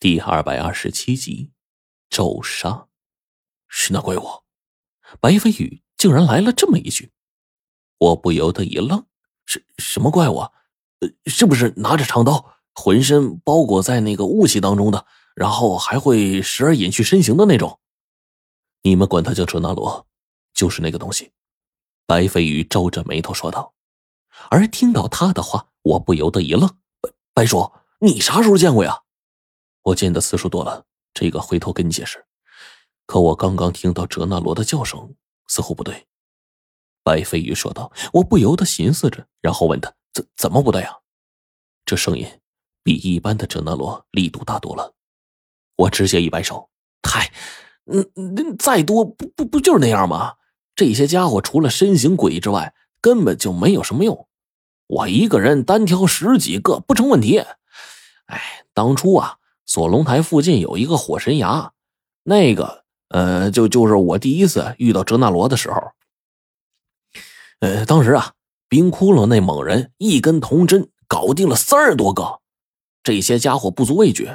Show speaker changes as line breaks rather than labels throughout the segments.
第二百二十七集，咒杀，是那怪物。白飞宇竟然来了这么一句，我不由得一愣：是什么怪物？呃，是不是拿着长刀，浑身包裹在那个雾气当中的，然后还会时而隐去身形的那种？你们管他叫哲那罗，就是那个东西。白飞宇皱着眉头说道。而听到他的话，我不由得一愣：白白叔，你啥时候见过呀？我见的次数多了，这个回头跟你解释。可我刚刚听到哲那罗的叫声，似乎不对。白飞鱼说道。我不由得寻思着，然后问他：怎怎么不对啊？这声音比一般的哲那罗力度大多了。我直接一摆手：嗨，嗯嗯，再多不不不就是那样吗？这些家伙除了身形诡异之外，根本就没有什么用。我一个人单挑十几个不成问题。哎，当初啊。锁龙台附近有一个火神崖，那个呃，就就是我第一次遇到哲那罗的时候。呃，当时啊，冰窟窿那猛人一根铜针搞定了三十多个，这些家伙不足畏惧。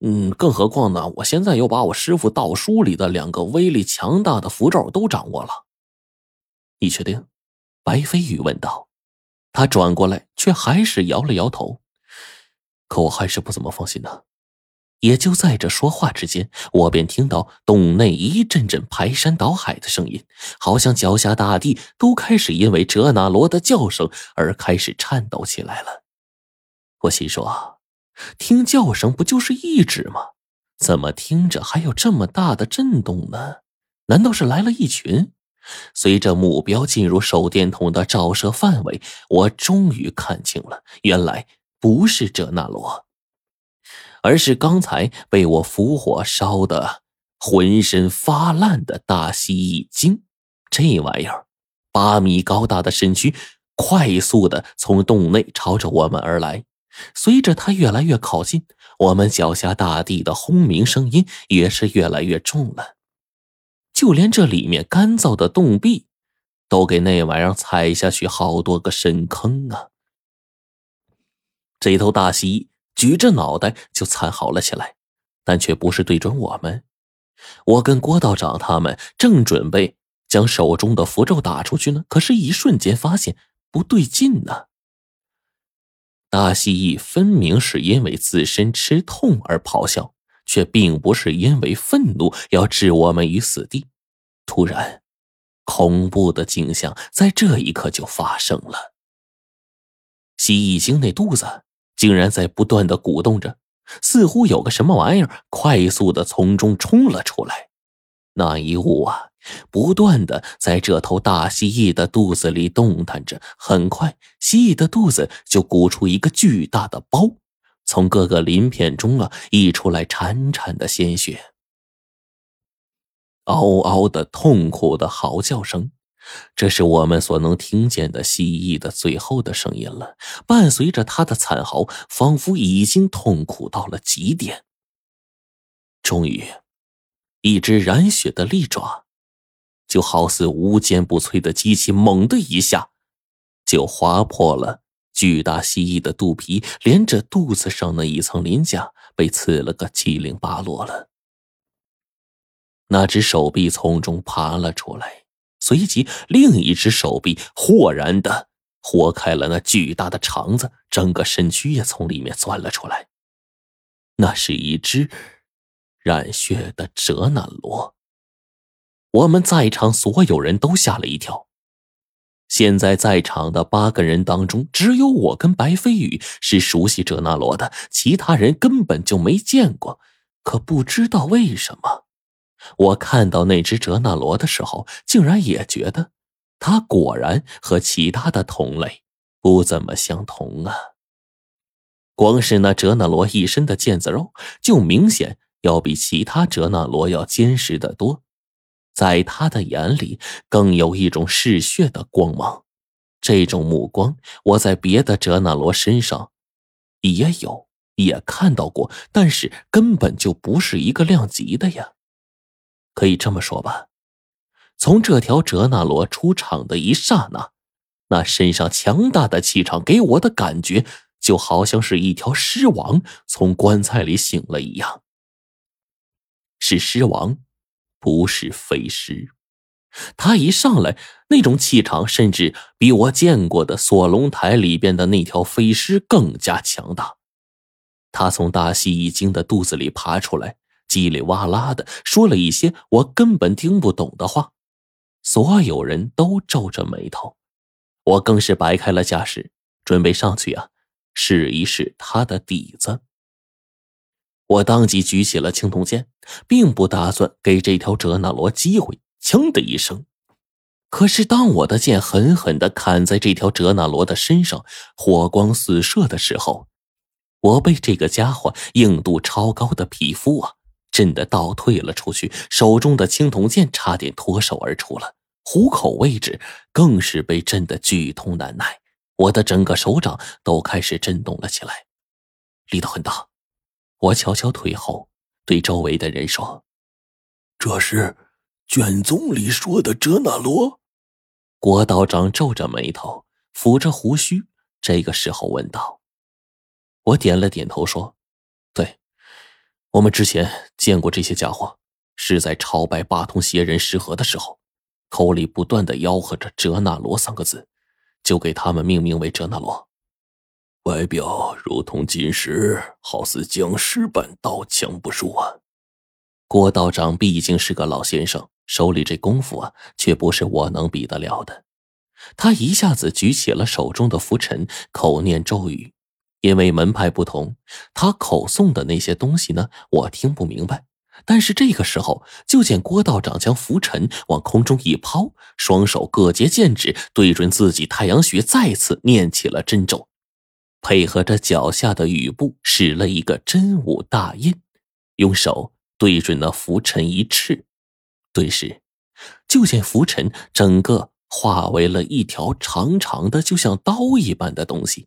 嗯，更何况呢，我现在又把我师傅道书里的两个威力强大的符咒都掌握了。你确定？白飞宇问道。他转过来，却还是摇了摇头。可我还是不怎么放心呢。也就在这说话之间，我便听到洞内一阵阵排山倒海的声音，好像脚下大地都开始因为哲那罗的叫声而开始颤抖起来了。我心说，听叫声不就是一只吗？怎么听着还有这么大的震动呢？难道是来了一群？随着目标进入手电筒的照射范围，我终于看清了，原来不是哲那罗。而是刚才被我符火烧的浑身发烂的大蜥蜴精，这玩意儿八米高大的身躯快速的从洞内朝着我们而来。随着它越来越靠近，我们脚下大地的轰鸣声音也是越来越重了。就连这里面干燥的洞壁，都给那玩意儿踩下去好多个深坑啊！这头大蜥蜴。举着脑袋就惨嚎了起来，但却不是对准我们。我跟郭道长他们正准备将手中的符咒打出去呢，可是，一瞬间发现不对劲呢。大蜥蜴分明是因为自身吃痛而咆哮，却并不是因为愤怒要置我们于死地。突然，恐怖的景象在这一刻就发生了。蜥蜴精那肚子。竟然在不断的鼓动着，似乎有个什么玩意儿快速的从中冲了出来。那一物啊，不断的在这头大蜥蜴的肚子里动弹着。很快，蜥蜴的肚子就鼓出一个巨大的包，从各个鳞片中啊溢出来潺潺的鲜血，嗷嗷的痛苦的嚎叫声。这是我们所能听见的蜥蜴的最后的声音了。伴随着它的惨嚎，仿佛已经痛苦到了极点。终于，一只染血的利爪，就好似无坚不摧的机器，猛的一下，就划破了巨大蜥蜴的肚皮，连着肚子上那一层鳞甲被刺了个七零八落了。那只手臂从中爬了出来。随即，另一只手臂豁然的豁开了那巨大的肠子，整个身躯也从里面钻了出来。那是一只染血的哲那罗。我们在场所有人都吓了一跳。现在在场的八个人当中，只有我跟白飞宇是熟悉哲那罗的，其他人根本就没见过。可不知道为什么。我看到那只哲那罗的时候，竟然也觉得，它果然和其他的同类不怎么相同啊。光是那哲那罗一身的腱子肉，就明显要比其他哲那罗要坚实的多，在他的眼里，更有一种嗜血的光芒。这种目光，我在别的哲那罗身上也有，也看到过，但是根本就不是一个量级的呀。可以这么说吧，从这条哲那罗出场的一刹那，那身上强大的气场给我的感觉就好像是一条尸王从棺材里醒了一样。是尸王，不是飞尸。他一上来，那种气场甚至比我见过的锁龙台里边的那条飞尸更加强大。他从大蜥蜴精的肚子里爬出来，叽里哇啦的说了一些我根本听不懂的话。所有人都皱着眉头，我更是摆开了架势，准备上去啊，试一试他的底子。我当即举起了青铜剑，并不打算给这条哲那罗机会。锵的一声，可是当我的剑狠狠的砍在这条哲那罗的身上，火光四射的时候，我被这个家伙硬度超高的皮肤啊！震得倒退了出去，手中的青铜剑差点脱手而出了，虎口位置更是被震得剧痛难耐，我的整个手掌都开始震动了起来，力道很大。我悄悄退后，对周围的人说：“
这是卷宗里说的哲那罗。”
郭道长皱着眉头，抚着胡须，这个时候问道：“我点了点头，说。”我们之前见过这些家伙，是在朝拜八通邪人石河的时候，口里不断的吆喝着“哲那罗”三个字，就给他们命名为哲那罗。
外表如同金石，好似僵尸般刀枪不入啊！
郭道长毕竟是个老先生，手里这功夫啊，却不是我能比得了的。他一下子举起了手中的拂尘，口念咒语。因为门派不同，他口诵的那些东西呢，我听不明白。但是这个时候，就见郭道长将拂尘往空中一抛，双手各结剑指，对准自己太阳穴，再次念起了真咒，配合着脚下的雨布，使了一个真武大印，用手对准那拂尘一斥，顿时，就见拂尘整个化为了一条长长的，就像刀一般的东西。